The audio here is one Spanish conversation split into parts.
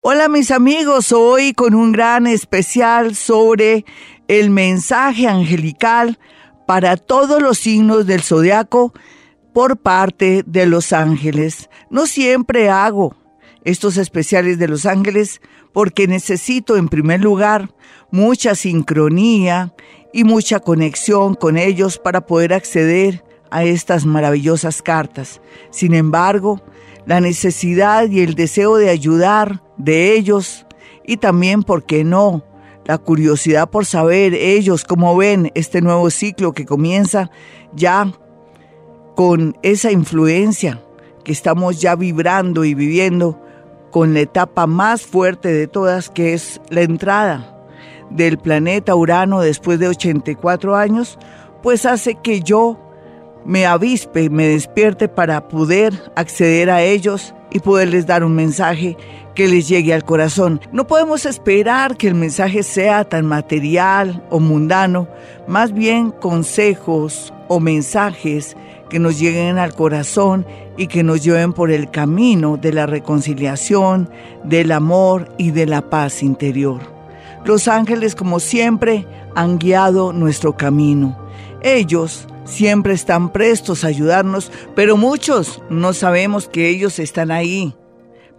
Hola mis amigos, hoy con un gran especial sobre el mensaje angelical para todos los signos del zodiaco por parte de los ángeles. No siempre hago estos especiales de los ángeles porque necesito en primer lugar mucha sincronía y mucha conexión con ellos para poder acceder a estas maravillosas cartas. Sin embargo, la necesidad y el deseo de ayudar de ellos y también, ¿por qué no?, la curiosidad por saber ellos cómo ven este nuevo ciclo que comienza ya con esa influencia que estamos ya vibrando y viviendo con la etapa más fuerte de todas que es la entrada del planeta Urano después de 84 años, pues hace que yo me avispe, me despierte para poder acceder a ellos y poderles dar un mensaje que les llegue al corazón. No podemos esperar que el mensaje sea tan material o mundano, más bien consejos o mensajes que nos lleguen al corazón y que nos lleven por el camino de la reconciliación, del amor y de la paz interior. Los ángeles, como siempre, han guiado nuestro camino. Ellos siempre están prestos a ayudarnos, pero muchos no sabemos que ellos están ahí,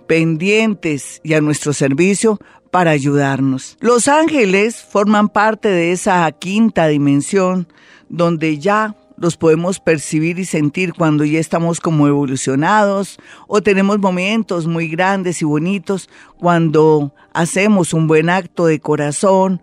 pendientes y a nuestro servicio para ayudarnos. Los ángeles forman parte de esa quinta dimensión donde ya los podemos percibir y sentir cuando ya estamos como evolucionados o tenemos momentos muy grandes y bonitos cuando hacemos un buen acto de corazón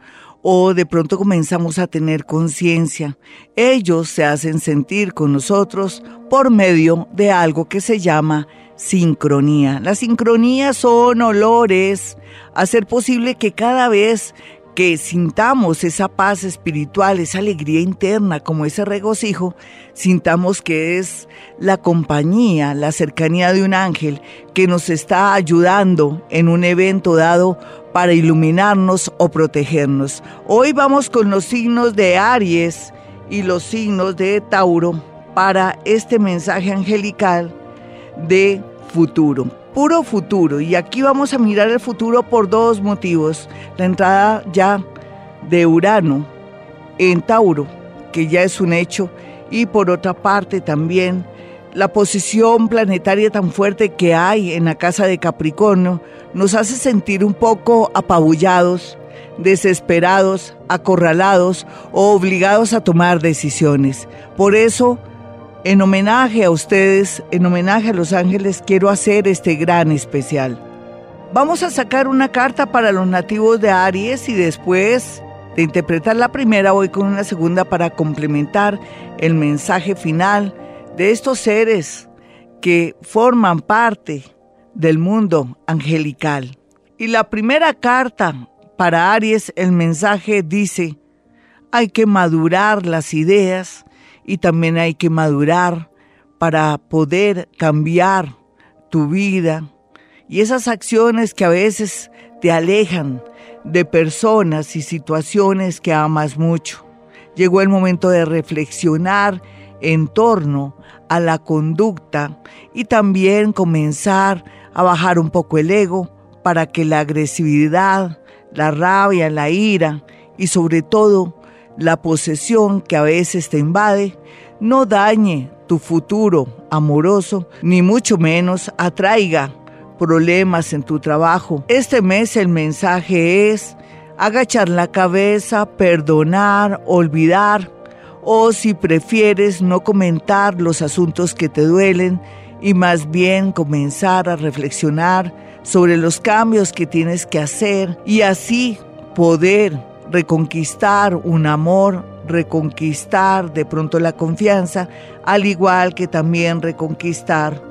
o de pronto comenzamos a tener conciencia. Ellos se hacen sentir con nosotros por medio de algo que se llama sincronía. Las sincronías son olores, hacer posible que cada vez que sintamos esa paz espiritual, esa alegría interna, como ese regocijo, sintamos que es la compañía, la cercanía de un ángel que nos está ayudando en un evento dado para iluminarnos o protegernos. Hoy vamos con los signos de Aries y los signos de Tauro para este mensaje angelical de futuro puro futuro. Y aquí vamos a mirar el futuro por dos motivos. La entrada ya de Urano en Tauro, que ya es un hecho, y por otra parte también la posición planetaria tan fuerte que hay en la casa de Capricornio nos hace sentir un poco apabullados, desesperados, acorralados o obligados a tomar decisiones. Por eso, en homenaje a ustedes, en homenaje a los ángeles, quiero hacer este gran especial. Vamos a sacar una carta para los nativos de Aries y después de interpretar la primera voy con una segunda para complementar el mensaje final de estos seres que forman parte del mundo angelical. Y la primera carta para Aries, el mensaje dice, hay que madurar las ideas y también hay que madurar para poder cambiar tu vida y esas acciones que a veces te alejan de personas y situaciones que amas mucho. Llegó el momento de reflexionar en torno a la conducta y también comenzar a bajar un poco el ego para que la agresividad, la rabia, la ira y sobre todo la posesión que a veces te invade no dañe tu futuro amoroso, ni mucho menos atraiga problemas en tu trabajo. Este mes el mensaje es agachar la cabeza, perdonar, olvidar, o si prefieres no comentar los asuntos que te duelen y más bien comenzar a reflexionar sobre los cambios que tienes que hacer y así poder reconquistar un amor, reconquistar de pronto la confianza, al igual que también reconquistar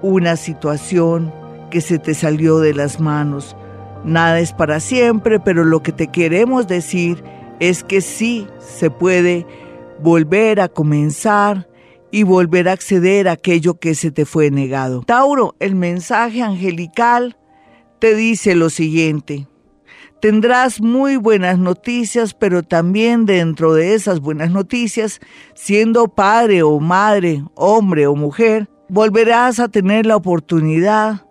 una situación que se te salió de las manos. Nada es para siempre, pero lo que te queremos decir es que sí se puede volver a comenzar y volver a acceder a aquello que se te fue negado. Tauro, el mensaje angelical te dice lo siguiente. Tendrás muy buenas noticias, pero también dentro de esas buenas noticias, siendo padre o madre, hombre o mujer, volverás a tener la oportunidad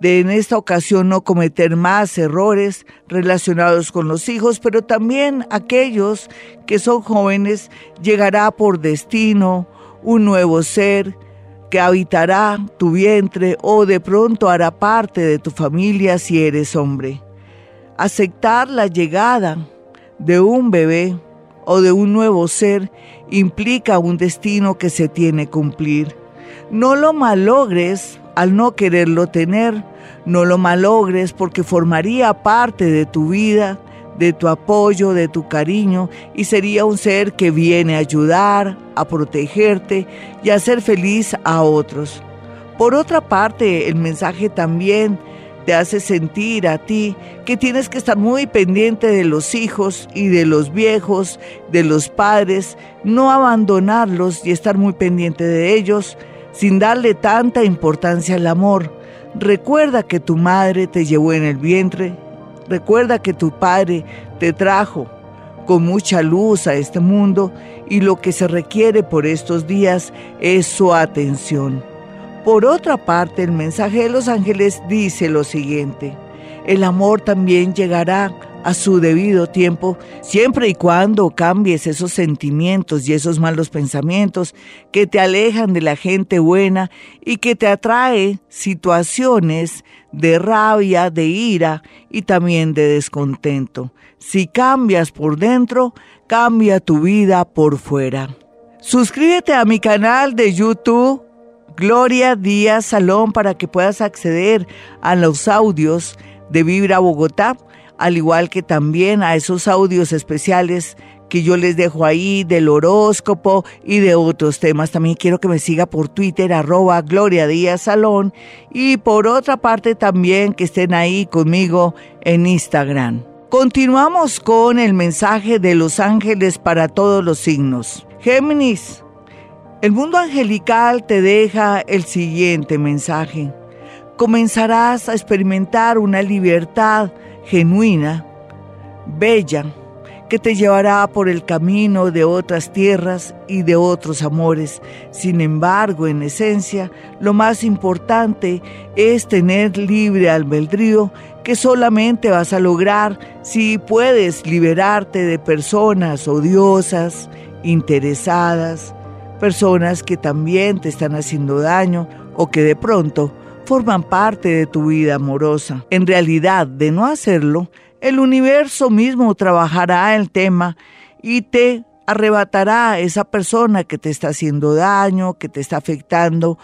de en esta ocasión no cometer más errores relacionados con los hijos, pero también aquellos que son jóvenes llegará por destino un nuevo ser que habitará tu vientre o de pronto hará parte de tu familia si eres hombre. Aceptar la llegada de un bebé o de un nuevo ser implica un destino que se tiene cumplir. No lo malogres al no quererlo tener, no lo malogres porque formaría parte de tu vida, de tu apoyo, de tu cariño y sería un ser que viene a ayudar, a protegerte y a hacer feliz a otros. Por otra parte, el mensaje también te hace sentir a ti que tienes que estar muy pendiente de los hijos y de los viejos, de los padres, no abandonarlos y estar muy pendiente de ellos sin darle tanta importancia al amor. Recuerda que tu madre te llevó en el vientre, recuerda que tu padre te trajo con mucha luz a este mundo y lo que se requiere por estos días es su atención. Por otra parte, el mensaje de los ángeles dice lo siguiente, el amor también llegará a su debido tiempo, siempre y cuando cambies esos sentimientos y esos malos pensamientos que te alejan de la gente buena y que te atrae situaciones de rabia, de ira y también de descontento. Si cambias por dentro, cambia tu vida por fuera. Suscríbete a mi canal de YouTube Gloria Díaz Salón para que puedas acceder a los audios de Vibra Bogotá, al igual que también a esos audios especiales que yo les dejo ahí del horóscopo y de otros temas. También quiero que me siga por Twitter, arroba Gloria Díaz Salón. Y por otra parte también que estén ahí conmigo en Instagram. Continuamos con el mensaje de los ángeles para todos los signos. Géminis, el mundo angelical te deja el siguiente mensaje. Comenzarás a experimentar una libertad genuina, bella, que te llevará por el camino de otras tierras y de otros amores. Sin embargo, en esencia, lo más importante es tener libre albedrío que solamente vas a lograr si puedes liberarte de personas odiosas, interesadas, personas que también te están haciendo daño o que de pronto forman parte de tu vida amorosa. En realidad, de no hacerlo, el universo mismo trabajará el tema y te arrebatará a esa persona que te está haciendo daño, que te está afectando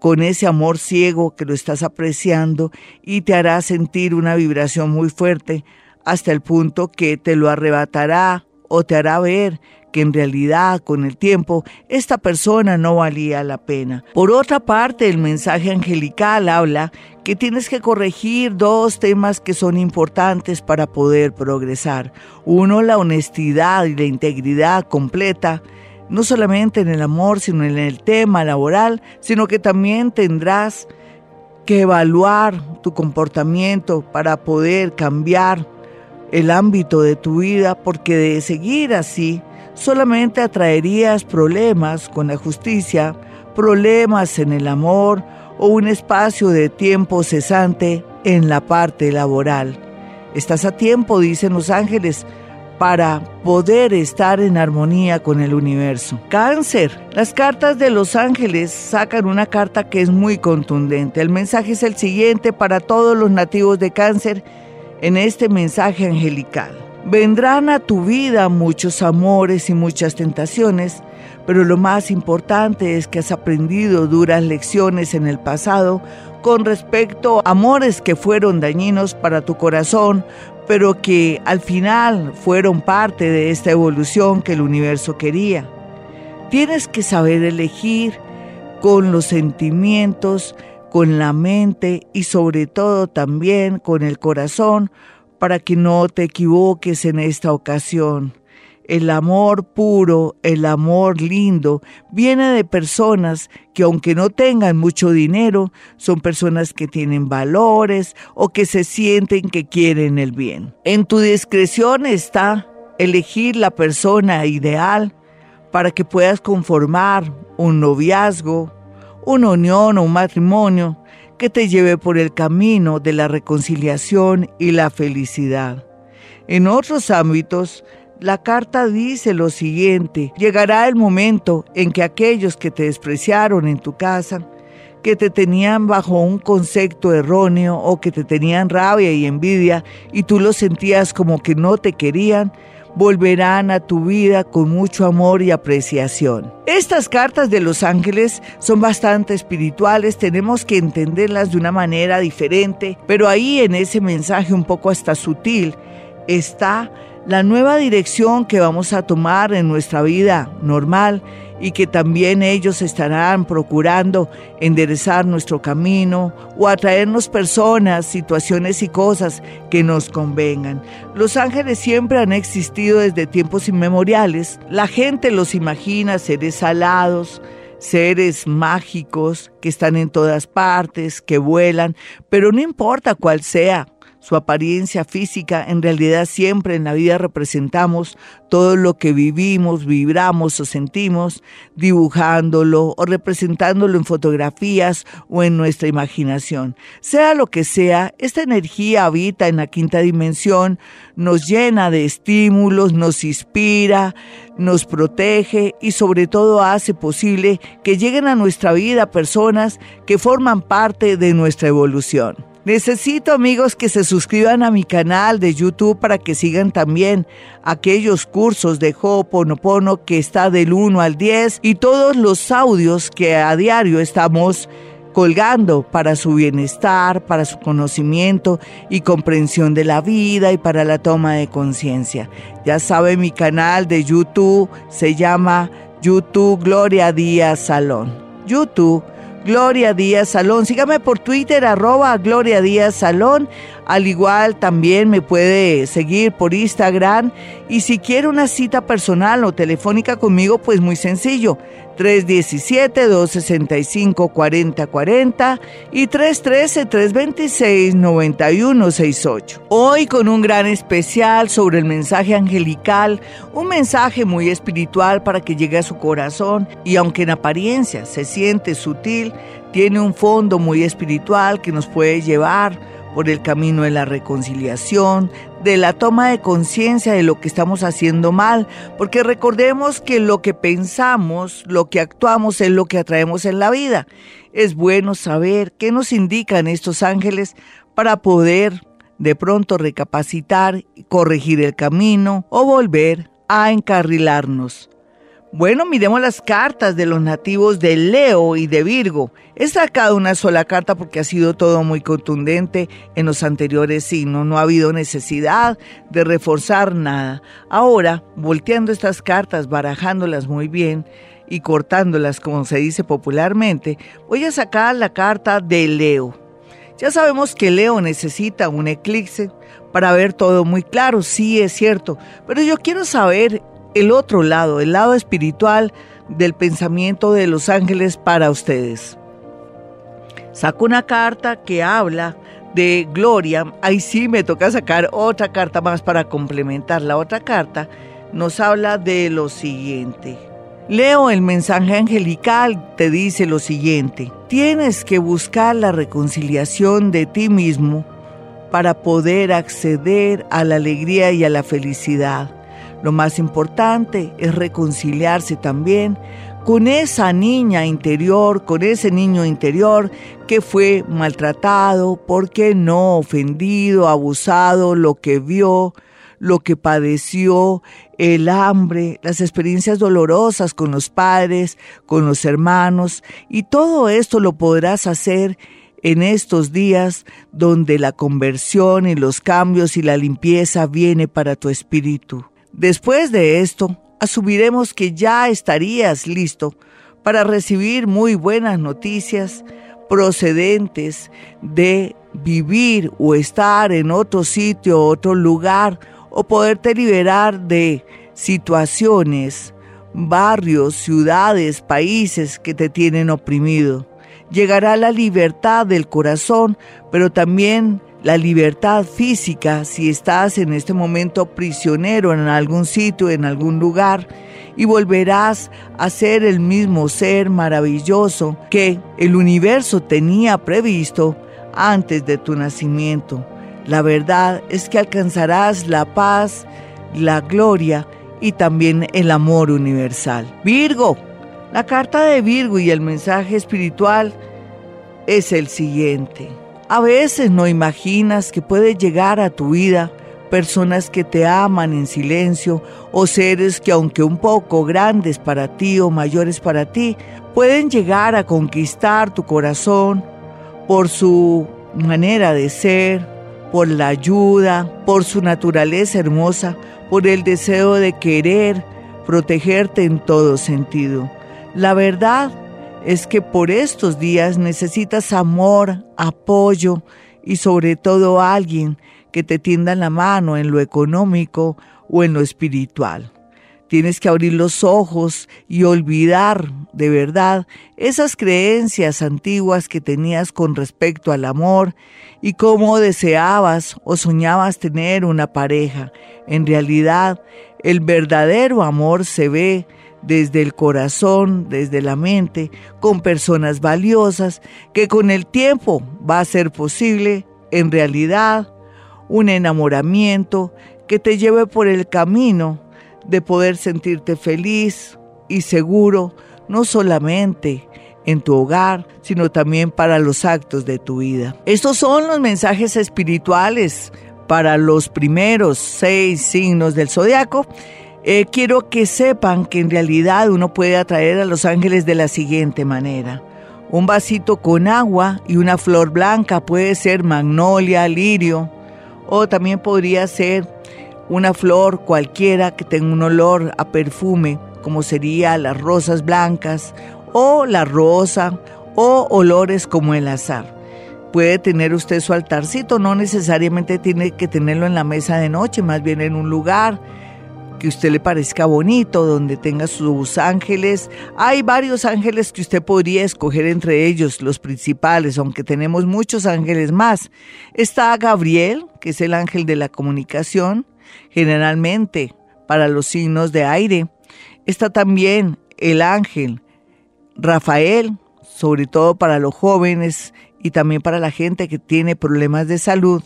con ese amor ciego que lo estás apreciando y te hará sentir una vibración muy fuerte hasta el punto que te lo arrebatará o te hará ver que en realidad con el tiempo esta persona no valía la pena. Por otra parte, el mensaje angelical habla que tienes que corregir dos temas que son importantes para poder progresar. Uno, la honestidad y la integridad completa no solamente en el amor, sino en el tema laboral, sino que también tendrás que evaluar tu comportamiento para poder cambiar el ámbito de tu vida, porque de seguir así, solamente atraerías problemas con la justicia, problemas en el amor o un espacio de tiempo cesante en la parte laboral. Estás a tiempo, dicen los ángeles, para poder estar en armonía con el universo. Cáncer. Las cartas de los ángeles sacan una carta que es muy contundente. El mensaje es el siguiente para todos los nativos de cáncer en este mensaje angelical. Vendrán a tu vida muchos amores y muchas tentaciones, pero lo más importante es que has aprendido duras lecciones en el pasado con respecto a amores que fueron dañinos para tu corazón, pero que al final fueron parte de esta evolución que el universo quería. Tienes que saber elegir con los sentimientos, con la mente y sobre todo también con el corazón, para que no te equivoques en esta ocasión. El amor puro, el amor lindo, viene de personas que aunque no tengan mucho dinero, son personas que tienen valores o que se sienten que quieren el bien. En tu discreción está elegir la persona ideal para que puedas conformar un noviazgo, una unión o un matrimonio que te lleve por el camino de la reconciliación y la felicidad. En otros ámbitos, la carta dice lo siguiente, llegará el momento en que aquellos que te despreciaron en tu casa, que te tenían bajo un concepto erróneo o que te tenían rabia y envidia y tú lo sentías como que no te querían, volverán a tu vida con mucho amor y apreciación. Estas cartas de los ángeles son bastante espirituales, tenemos que entenderlas de una manera diferente, pero ahí en ese mensaje un poco hasta sutil está la nueva dirección que vamos a tomar en nuestra vida normal y que también ellos estarán procurando enderezar nuestro camino o atraernos personas, situaciones y cosas que nos convengan. Los ángeles siempre han existido desde tiempos inmemoriales. La gente los imagina seres alados, seres mágicos que están en todas partes, que vuelan, pero no importa cuál sea, su apariencia física, en realidad siempre en la vida representamos todo lo que vivimos, vibramos o sentimos, dibujándolo o representándolo en fotografías o en nuestra imaginación. Sea lo que sea, esta energía habita en la quinta dimensión, nos llena de estímulos, nos inspira, nos protege y sobre todo hace posible que lleguen a nuestra vida personas que forman parte de nuestra evolución. Necesito amigos que se suscriban a mi canal de YouTube para que sigan también aquellos cursos de Ho'oponopono que está del 1 al 10 y todos los audios que a diario estamos colgando para su bienestar, para su conocimiento y comprensión de la vida y para la toma de conciencia. Ya sabe, mi canal de YouTube se llama YouTube Gloria Díaz Salón. YouTube Gloria Díaz Salón. Sígame por Twitter, arroba Gloria Díaz Salón. Al igual también me puede seguir por Instagram. Y si quiere una cita personal o telefónica conmigo, pues muy sencillo. 317-265-4040 y 313-326-9168. Hoy con un gran especial sobre el mensaje angelical, un mensaje muy espiritual para que llegue a su corazón y aunque en apariencia se siente sutil, tiene un fondo muy espiritual que nos puede llevar por el camino de la reconciliación, de la toma de conciencia de lo que estamos haciendo mal, porque recordemos que lo que pensamos, lo que actuamos es lo que atraemos en la vida. Es bueno saber qué nos indican estos ángeles para poder de pronto recapacitar, corregir el camino o volver a encarrilarnos. Bueno, miremos las cartas de los nativos de Leo y de Virgo. He sacado una sola carta porque ha sido todo muy contundente en los anteriores signos. No ha habido necesidad de reforzar nada. Ahora, volteando estas cartas, barajándolas muy bien y cortándolas como se dice popularmente, voy a sacar la carta de Leo. Ya sabemos que Leo necesita un eclipse para ver todo muy claro, sí es cierto, pero yo quiero saber el otro lado, el lado espiritual del pensamiento de los ángeles para ustedes. Saco una carta que habla de gloria. Ahí sí me toca sacar otra carta más para complementar. La otra carta nos habla de lo siguiente. Leo el mensaje angelical, te dice lo siguiente. Tienes que buscar la reconciliación de ti mismo para poder acceder a la alegría y a la felicidad. Lo más importante es reconciliarse también con esa niña interior, con ese niño interior que fue maltratado, porque no ofendido, abusado, lo que vio, lo que padeció, el hambre, las experiencias dolorosas con los padres, con los hermanos, y todo esto lo podrás hacer en estos días donde la conversión y los cambios y la limpieza viene para tu espíritu. Después de esto, asumiremos que ya estarías listo para recibir muy buenas noticias procedentes de vivir o estar en otro sitio, otro lugar, o poderte liberar de situaciones, barrios, ciudades, países que te tienen oprimido. Llegará la libertad del corazón, pero también la libertad física si estás en este momento prisionero en algún sitio, en algún lugar, y volverás a ser el mismo ser maravilloso que el universo tenía previsto antes de tu nacimiento. La verdad es que alcanzarás la paz, la gloria y también el amor universal. Virgo, la carta de Virgo y el mensaje espiritual es el siguiente. A veces no imaginas que puede llegar a tu vida personas que te aman en silencio o seres que aunque un poco grandes para ti o mayores para ti, pueden llegar a conquistar tu corazón por su manera de ser, por la ayuda, por su naturaleza hermosa, por el deseo de querer protegerte en todo sentido. La verdad es que por estos días necesitas amor, apoyo y sobre todo alguien que te tienda la mano en lo económico o en lo espiritual. Tienes que abrir los ojos y olvidar de verdad esas creencias antiguas que tenías con respecto al amor y cómo deseabas o soñabas tener una pareja. En realidad, el verdadero amor se ve desde el corazón, desde la mente, con personas valiosas, que con el tiempo va a ser posible, en realidad, un enamoramiento que te lleve por el camino de poder sentirte feliz y seguro, no solamente en tu hogar, sino también para los actos de tu vida. Estos son los mensajes espirituales para los primeros seis signos del zodiaco. Eh, quiero que sepan que en realidad uno puede atraer a los ángeles de la siguiente manera. Un vasito con agua y una flor blanca puede ser magnolia, lirio, o también podría ser una flor cualquiera que tenga un olor a perfume, como sería las rosas blancas o la rosa o olores como el azar. Puede tener usted su altarcito, no necesariamente tiene que tenerlo en la mesa de noche, más bien en un lugar que usted le parezca bonito, donde tenga sus ángeles. Hay varios ángeles que usted podría escoger entre ellos, los principales, aunque tenemos muchos ángeles más. Está Gabriel, que es el ángel de la comunicación, generalmente para los signos de aire. Está también el ángel Rafael, sobre todo para los jóvenes y también para la gente que tiene problemas de salud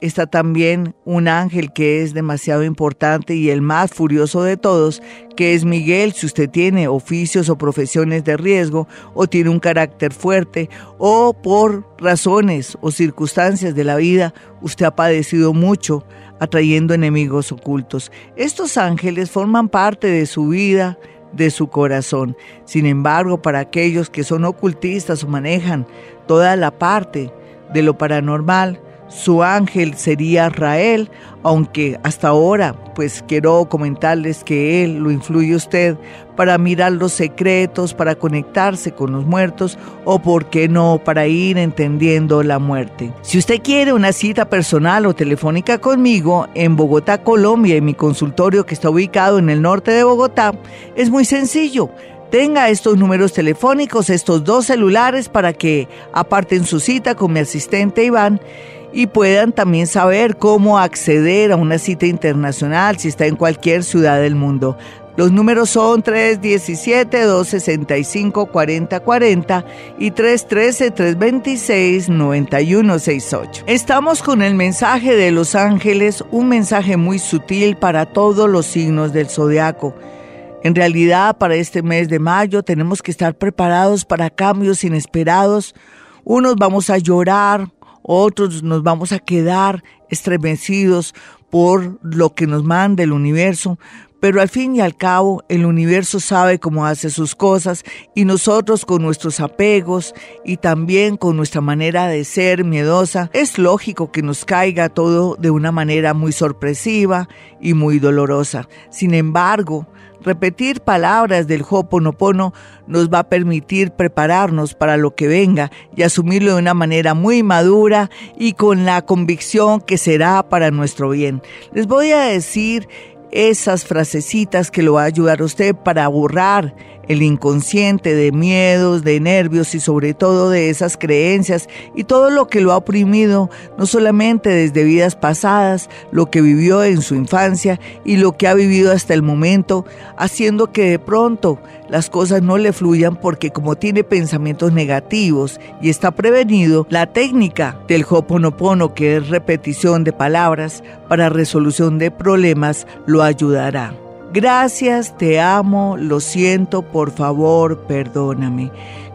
está también un ángel que es demasiado importante y el más furioso de todos, que es Miguel, si usted tiene oficios o profesiones de riesgo o tiene un carácter fuerte o por razones o circunstancias de la vida usted ha padecido mucho atrayendo enemigos ocultos. Estos ángeles forman parte de su vida, de su corazón. Sin embargo, para aquellos que son ocultistas o manejan toda la parte de lo paranormal, su ángel sería Rael, aunque hasta ahora pues quiero comentarles que él lo influye usted para mirar los secretos, para conectarse con los muertos o por qué no para ir entendiendo la muerte. Si usted quiere una cita personal o telefónica conmigo en Bogotá, Colombia, en mi consultorio que está ubicado en el norte de Bogotá, es muy sencillo tenga estos números telefónicos, estos dos celulares para que aparten su cita con mi asistente Iván y puedan también saber cómo acceder a una cita internacional si está en cualquier ciudad del mundo. Los números son 317-265-4040 y 313-326-9168. Estamos con el mensaje de los ángeles, un mensaje muy sutil para todos los signos del zodiaco. En realidad, para este mes de mayo tenemos que estar preparados para cambios inesperados. Unos vamos a llorar, otros nos vamos a quedar estremecidos por lo que nos manda el universo, pero al fin y al cabo el universo sabe cómo hace sus cosas y nosotros con nuestros apegos y también con nuestra manera de ser miedosa, es lógico que nos caiga todo de una manera muy sorpresiva y muy dolorosa. Sin embargo, Repetir palabras del Ho'oponopono nos va a permitir prepararnos para lo que venga y asumirlo de una manera muy madura y con la convicción que será para nuestro bien. Les voy a decir esas frasecitas que lo va a ayudar a usted para borrar el inconsciente de miedos, de nervios y sobre todo de esas creencias y todo lo que lo ha oprimido, no solamente desde vidas pasadas, lo que vivió en su infancia y lo que ha vivido hasta el momento, haciendo que de pronto las cosas no le fluyan porque como tiene pensamientos negativos y está prevenido, la técnica del Hoponopono, que es repetición de palabras para resolución de problemas, lo ayudará. Gracias, te amo, lo siento, por favor, perdóname.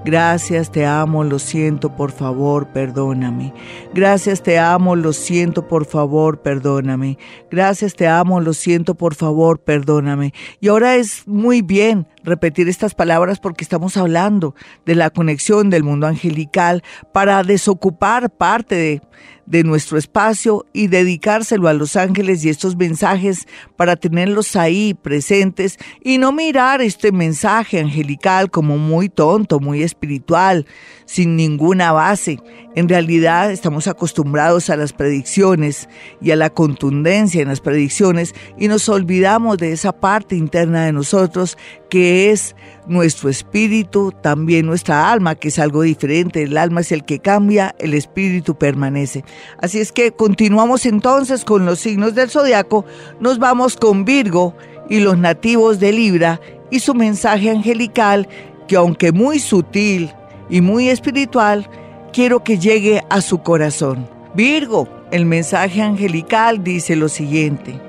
Gracias, te amo, lo siento, por favor, perdóname. Gracias, te amo, lo siento, por favor, perdóname. Gracias, te amo, lo siento, por favor, perdóname. Y ahora es muy bien repetir estas palabras porque estamos hablando de la conexión del mundo angelical para desocupar parte de de nuestro espacio y dedicárselo a los ángeles y estos mensajes para tenerlos ahí presentes y no mirar este mensaje angelical como muy tonto, muy espiritual, sin ninguna base. En realidad estamos acostumbrados a las predicciones y a la contundencia en las predicciones y nos olvidamos de esa parte interna de nosotros que es nuestro espíritu, también nuestra alma, que es algo diferente. El alma es el que cambia, el espíritu permanece. Así es que continuamos entonces con los signos del zodiaco. Nos vamos con Virgo y los nativos de Libra y su mensaje angelical, que aunque muy sutil y muy espiritual, quiero que llegue a su corazón. Virgo, el mensaje angelical dice lo siguiente.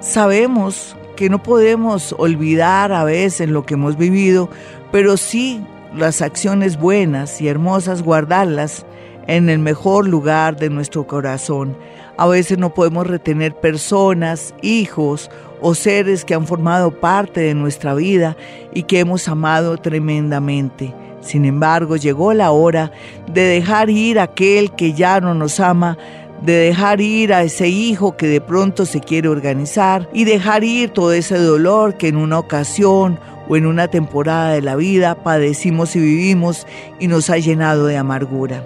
Sabemos que no podemos olvidar a veces lo que hemos vivido, pero sí las acciones buenas y hermosas guardarlas en el mejor lugar de nuestro corazón. A veces no podemos retener personas, hijos o seres que han formado parte de nuestra vida y que hemos amado tremendamente. Sin embargo, llegó la hora de dejar ir a aquel que ya no nos ama, de dejar ir a ese hijo que de pronto se quiere organizar y dejar ir todo ese dolor que en una ocasión o en una temporada de la vida padecimos y vivimos y nos ha llenado de amargura.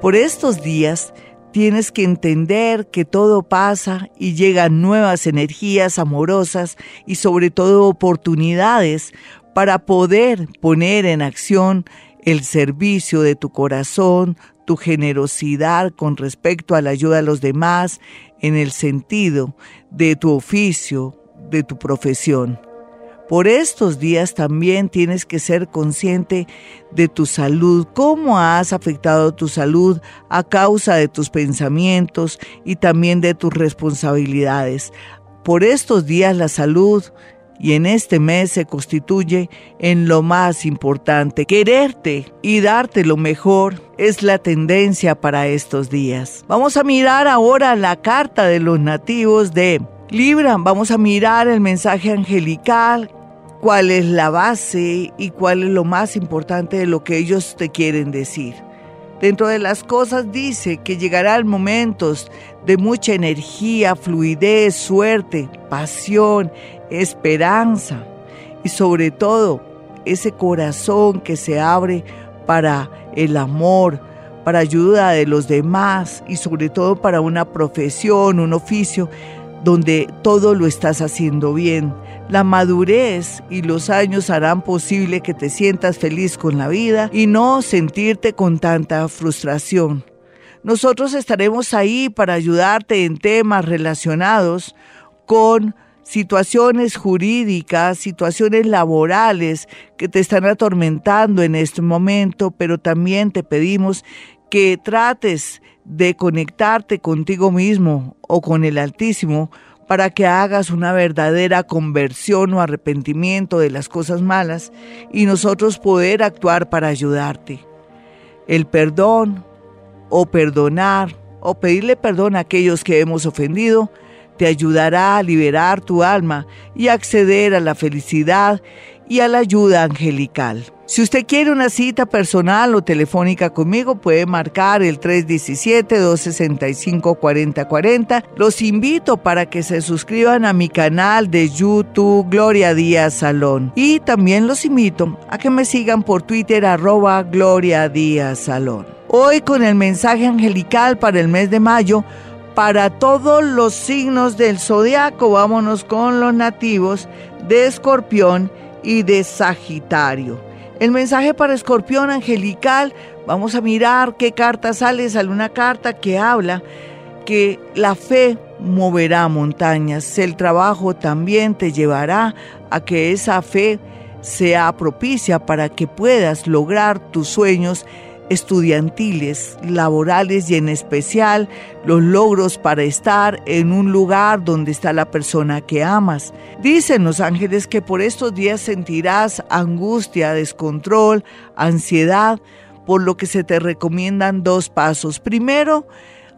Por estos días tienes que entender que todo pasa y llegan nuevas energías amorosas y sobre todo oportunidades para poder poner en acción el servicio de tu corazón, tu generosidad con respecto a la ayuda a los demás en el sentido de tu oficio, de tu profesión. Por estos días también tienes que ser consciente de tu salud, cómo has afectado tu salud a causa de tus pensamientos y también de tus responsabilidades. Por estos días la salud y en este mes se constituye en lo más importante. Quererte y darte lo mejor es la tendencia para estos días. Vamos a mirar ahora la carta de los nativos de Libra. Vamos a mirar el mensaje angelical, cuál es la base y cuál es lo más importante de lo que ellos te quieren decir. Dentro de las cosas dice que llegarán momentos de mucha energía, fluidez, suerte, pasión, esperanza y sobre todo ese corazón que se abre para el amor, para ayuda de los demás y sobre todo para una profesión, un oficio donde todo lo estás haciendo bien. La madurez y los años harán posible que te sientas feliz con la vida y no sentirte con tanta frustración. Nosotros estaremos ahí para ayudarte en temas relacionados con situaciones jurídicas, situaciones laborales que te están atormentando en este momento, pero también te pedimos que trates de conectarte contigo mismo o con el Altísimo para que hagas una verdadera conversión o arrepentimiento de las cosas malas y nosotros poder actuar para ayudarte. El perdón o perdonar o pedirle perdón a aquellos que hemos ofendido te ayudará a liberar tu alma y acceder a la felicidad y a la ayuda angelical. Si usted quiere una cita personal o telefónica conmigo, puede marcar el 317-265-4040. Los invito para que se suscriban a mi canal de YouTube Gloria Díaz Salón. Y también los invito a que me sigan por Twitter arroba Gloria Díaz Salón. Hoy con el mensaje angelical para el mes de mayo, para todos los signos del zodiaco. Vámonos con los nativos de Escorpión y de Sagitario. El mensaje para Escorpión angelical, vamos a mirar qué carta sale. Sale una carta que habla que la fe moverá montañas. El trabajo también te llevará a que esa fe sea propicia para que puedas lograr tus sueños estudiantiles, laborales y en especial los logros para estar en un lugar donde está la persona que amas. Dicen los ángeles que por estos días sentirás angustia, descontrol, ansiedad, por lo que se te recomiendan dos pasos. Primero,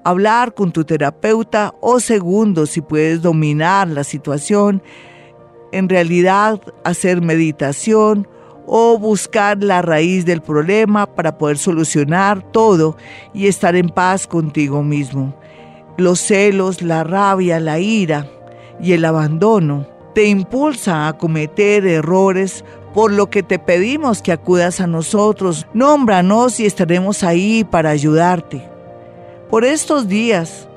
hablar con tu terapeuta o segundo, si puedes dominar la situación, en realidad hacer meditación o buscar la raíz del problema para poder solucionar todo y estar en paz contigo mismo. Los celos, la rabia, la ira y el abandono te impulsan a cometer errores por lo que te pedimos que acudas a nosotros. Nómbranos y estaremos ahí para ayudarte. Por estos días,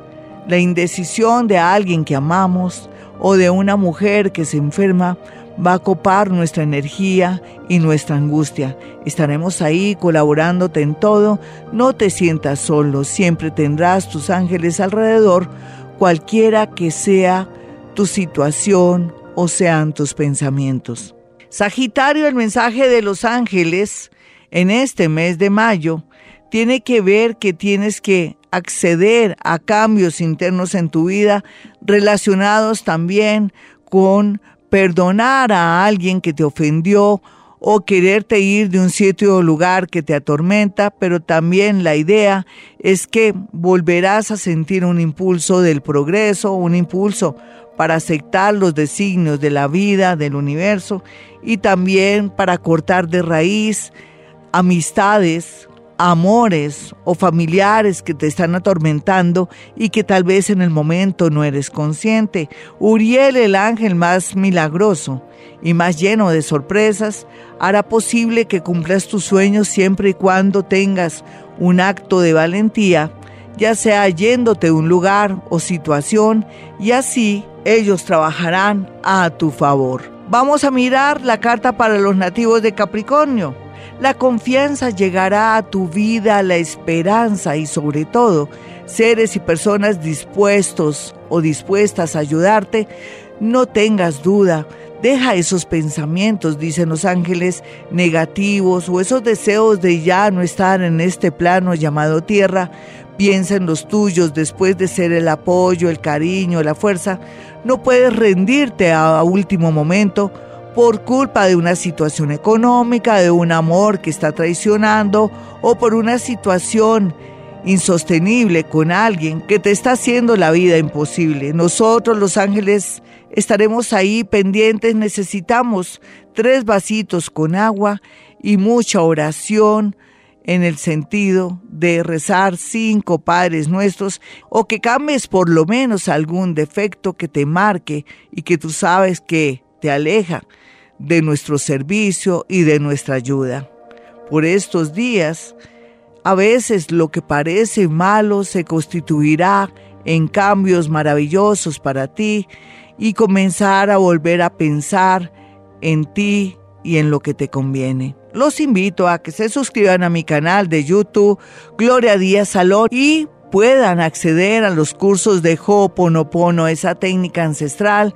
la indecisión de alguien que amamos o de una mujer que se enferma va a copar nuestra energía y nuestra angustia. Estaremos ahí colaborándote en todo. No te sientas solo, siempre tendrás tus ángeles alrededor, cualquiera que sea tu situación o sean tus pensamientos. Sagitario, el mensaje de los ángeles en este mes de mayo tiene que ver que tienes que acceder a cambios internos en tu vida relacionados también con perdonar a alguien que te ofendió o quererte ir de un sitio o lugar que te atormenta, pero también la idea es que volverás a sentir un impulso del progreso, un impulso para aceptar los designios de la vida, del universo, y también para cortar de raíz amistades, amores o familiares que te están atormentando y que tal vez en el momento no eres consciente. Uriel, el ángel más milagroso y más lleno de sorpresas, hará posible que cumplas tus sueños siempre y cuando tengas un acto de valentía, ya sea yéndote a un lugar o situación, y así ellos trabajarán a tu favor. Vamos a mirar la carta para los nativos de Capricornio. La confianza llegará a tu vida, la esperanza y sobre todo seres y personas dispuestos o dispuestas a ayudarte. No tengas duda, deja esos pensamientos, dicen los ángeles, negativos o esos deseos de ya no estar en este plano llamado tierra. Piensa en los tuyos después de ser el apoyo, el cariño, la fuerza. No puedes rendirte a, último momento por culpa de una situación económica, de un amor que está traicionando o por una situación insostenible con alguien que te está haciendo la vida imposible. Nosotros los ángeles estaremos ahí pendientes, necesitamos tres vasitos con agua y mucha oración en el sentido de rezar cinco Padres Nuestros o que cambies por lo menos algún defecto que te marque y que tú sabes que te aleja de nuestro servicio y de nuestra ayuda. Por estos días, a veces lo que parece malo se constituirá en cambios maravillosos para ti y comenzar a volver a pensar en ti y en lo que te conviene. Los invito a que se suscriban a mi canal de YouTube Gloria Díaz Salón y puedan acceder a los cursos de Ho'oponopono, esa técnica ancestral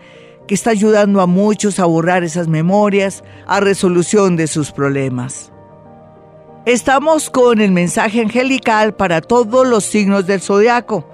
está ayudando a muchos a borrar esas memorias, a resolución de sus problemas. Estamos con el mensaje angelical para todos los signos del zodiaco.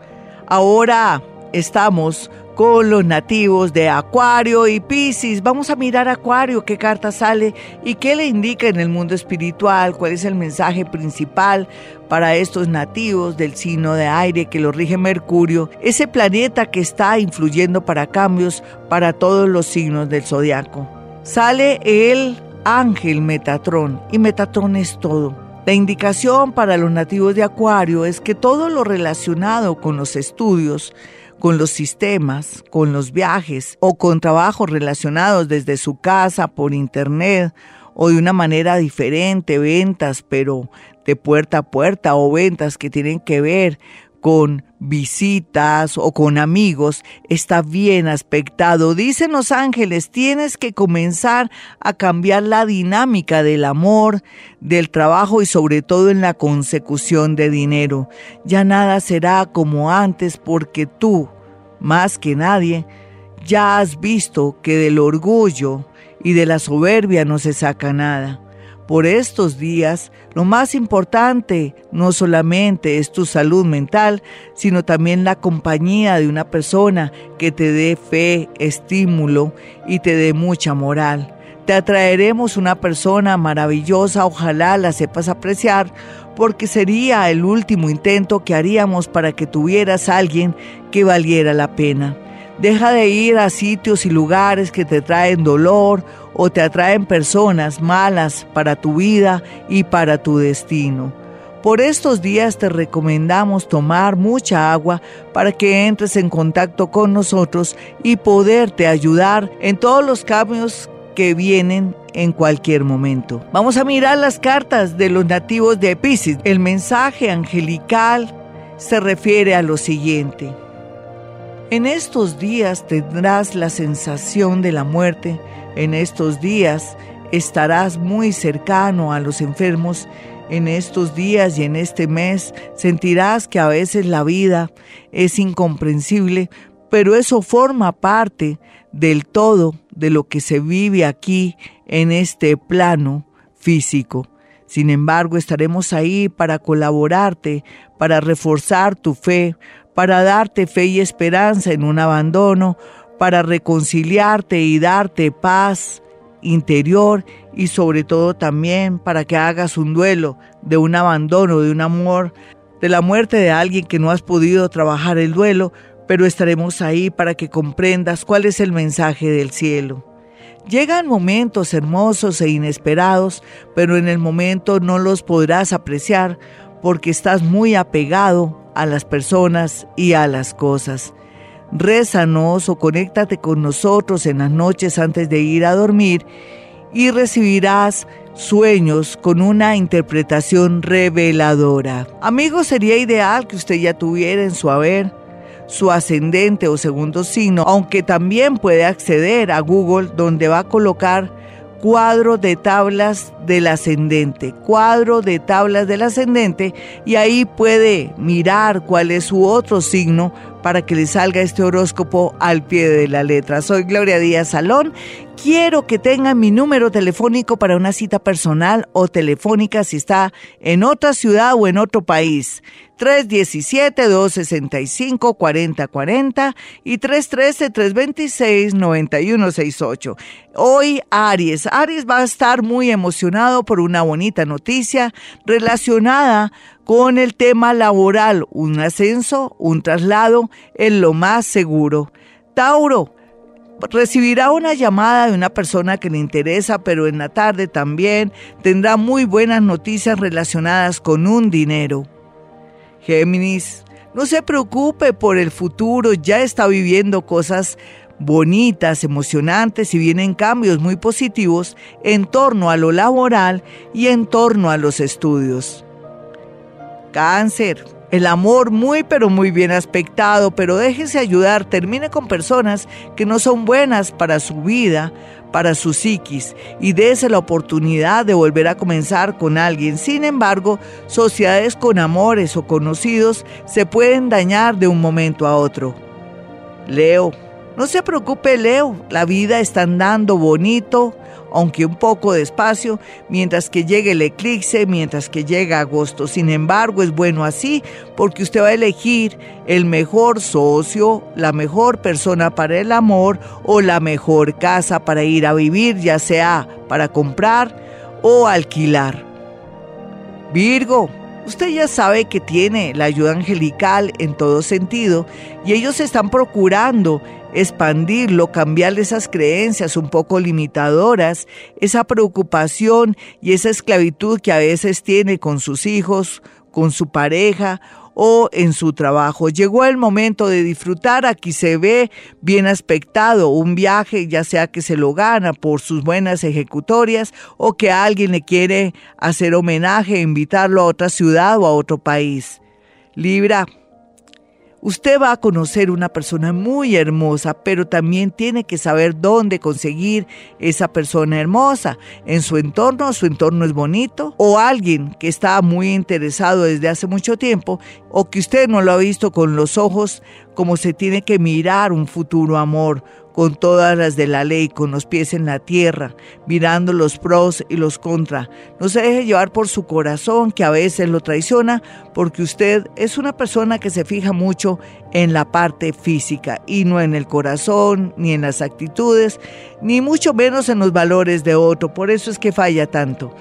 Ahora estamos con los nativos de Acuario y Piscis. Vamos a mirar Acuario, qué carta sale y qué le indica en el mundo espiritual, cuál es el mensaje principal para estos nativos del signo de aire que lo rige Mercurio, ese planeta que está influyendo para cambios para todos los signos del zodiaco. Sale el ángel Metatrón y Metatrón es todo. La indicación para los nativos de Acuario es que todo lo relacionado con los estudios, con los sistemas, con los viajes o con trabajos relacionados desde su casa, por internet o de una manera diferente, ventas, pero de puerta a puerta o ventas que tienen que ver con visitas o con amigos está bien aspectado. Dicen los ángeles, tienes que comenzar a cambiar la dinámica del amor, del trabajo y sobre todo en la consecución de dinero. Ya nada será como antes porque tú, más que nadie, ya has visto que del orgullo y de la soberbia no se saca nada. Por estos días, lo más importante no solamente es tu salud mental, sino también la compañía de una persona que te dé fe, estímulo y te dé mucha moral. Te atraeremos una persona maravillosa, ojalá la sepas apreciar, porque sería el último intento que haríamos para que tuvieras a alguien que valiera la pena. Deja de ir a sitios y lugares que te traen dolor o te atraen personas malas para tu vida y para tu destino. Por estos días te recomendamos tomar mucha agua para que entres en contacto con nosotros y poderte ayudar en todos los cambios que vienen en cualquier momento. Vamos a mirar las cartas de los nativos de Pisces. El mensaje angelical se refiere a lo siguiente. En estos días tendrás la sensación de la muerte, en estos días estarás muy cercano a los enfermos, en estos días y en este mes sentirás que a veces la vida es incomprensible, pero eso forma parte del todo de lo que se vive aquí en este plano físico. Sin embargo, estaremos ahí para colaborarte, para reforzar tu fe, para darte fe y esperanza en un abandono, para reconciliarte y darte paz interior y sobre todo también para que hagas un duelo de un abandono, de un amor, de la muerte de alguien que no has podido trabajar el duelo, pero estaremos ahí para que comprendas cuál es el mensaje del cielo. Llegan momentos hermosos e inesperados, pero en el momento no los podrás apreciar porque estás muy apegado a las personas y a las cosas. Rézanos o conéctate con nosotros en las noches antes de ir a dormir y recibirás sueños con una interpretación reveladora. Amigos, sería ideal que usted ya tuviera en su haber su ascendente o segundo signo, aunque también puede acceder a Google donde va a colocar cuadro de tablas del ascendente, cuadro de tablas del ascendente y ahí puede mirar cuál es su otro signo para que le salga este horóscopo al pie de la letra. Soy Gloria Díaz Salón. Quiero que tengan mi número telefónico para una cita personal o telefónica si está en otra ciudad o en otro país. 317-265-4040 y 313-326-9168. Hoy Aries. Aries va a estar muy emocionado por una bonita noticia relacionada con el tema laboral, un ascenso, un traslado en lo más seguro. Tauro, recibirá una llamada de una persona que le interesa, pero en la tarde también tendrá muy buenas noticias relacionadas con un dinero. Géminis, no se preocupe por el futuro, ya está viviendo cosas bonitas, emocionantes y vienen cambios muy positivos en torno a lo laboral y en torno a los estudios. Cáncer. El amor muy pero muy bien aspectado, pero déjese ayudar, termine con personas que no son buenas para su vida, para su psiquis, y dése la oportunidad de volver a comenzar con alguien. Sin embargo, sociedades con amores o conocidos se pueden dañar de un momento a otro. Leo. No se preocupe, Leo, la vida está andando bonito, aunque un poco despacio, mientras que llegue el eclipse, mientras que llega agosto. Sin embargo, es bueno así porque usted va a elegir el mejor socio, la mejor persona para el amor o la mejor casa para ir a vivir, ya sea para comprar o alquilar. Virgo, Usted ya sabe que tiene la ayuda angelical en todo sentido y ellos están procurando expandirlo, cambiarle esas creencias un poco limitadoras, esa preocupación y esa esclavitud que a veces tiene con sus hijos, con su pareja o en su trabajo. Llegó el momento de disfrutar, aquí se ve bien aspectado un viaje, ya sea que se lo gana por sus buenas ejecutorias o que alguien le quiere hacer homenaje, invitarlo a otra ciudad o a otro país. Libra, Usted va a conocer una persona muy hermosa, pero también tiene que saber dónde conseguir esa persona hermosa. En su entorno, su entorno es bonito, o alguien que está muy interesado desde hace mucho tiempo, o que usted no lo ha visto con los ojos como se tiene que mirar un futuro amor, con todas las de la ley, con los pies en la tierra, mirando los pros y los contra. No se deje llevar por su corazón, que a veces lo traiciona, porque usted es una persona que se fija mucho en la parte física y no en el corazón, ni en las actitudes, ni mucho menos en los valores de otro. Por eso es que falla tanto.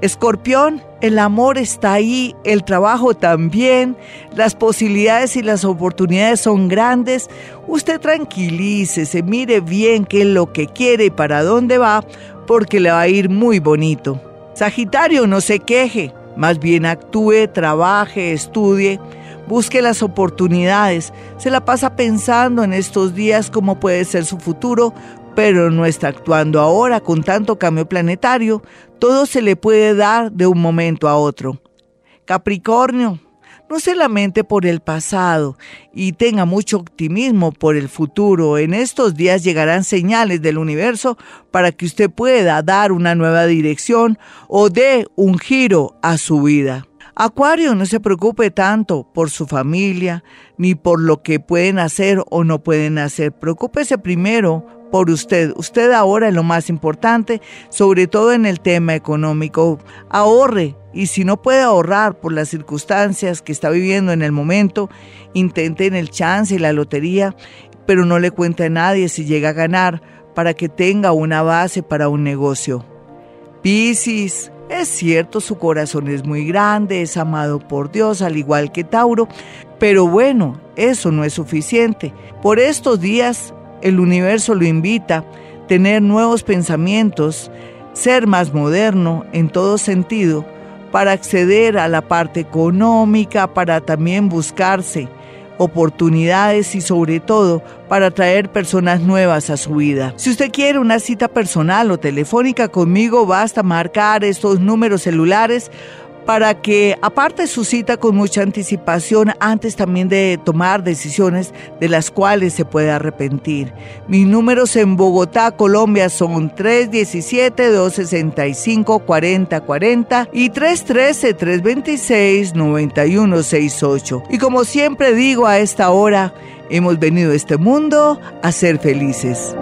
Escorpión, el amor está ahí, el trabajo también, las posibilidades y las oportunidades son grandes. Usted tranquilícese, mire bien qué es lo que quiere y para dónde va, porque le va a ir muy bonito. Sagitario, no se queje, más bien actúe, trabaje, estudie, busque las oportunidades. Se la pasa pensando en estos días cómo puede ser su futuro, pero no está actuando ahora con tanto cambio planetario. Todo se le puede dar de un momento a otro. Capricornio, no se lamente por el pasado y tenga mucho optimismo por el futuro. En estos días llegarán señales del universo para que usted pueda dar una nueva dirección o dé un giro a su vida. Acuario, no se preocupe tanto por su familia ni por lo que pueden hacer o no pueden hacer. Preocúpese primero por usted. Usted ahora es lo más importante, sobre todo en el tema económico. Ahorre y si no puede ahorrar por las circunstancias que está viviendo en el momento, intente en el chance y la lotería, pero no le cuente a nadie si llega a ganar para que tenga una base para un negocio. Piscis, es cierto, su corazón es muy grande, es amado por Dios, al igual que Tauro, pero bueno, eso no es suficiente. Por estos días el universo lo invita, a tener nuevos pensamientos, ser más moderno en todo sentido, para acceder a la parte económica, para también buscarse oportunidades y sobre todo para traer personas nuevas a su vida. Si usted quiere una cita personal o telefónica conmigo, basta marcar estos números celulares para que aparte su cita con mucha anticipación antes también de tomar decisiones de las cuales se puede arrepentir. Mis números en Bogotá, Colombia son 317-265-4040 y 313-326-9168. Y como siempre digo a esta hora, hemos venido a este mundo a ser felices.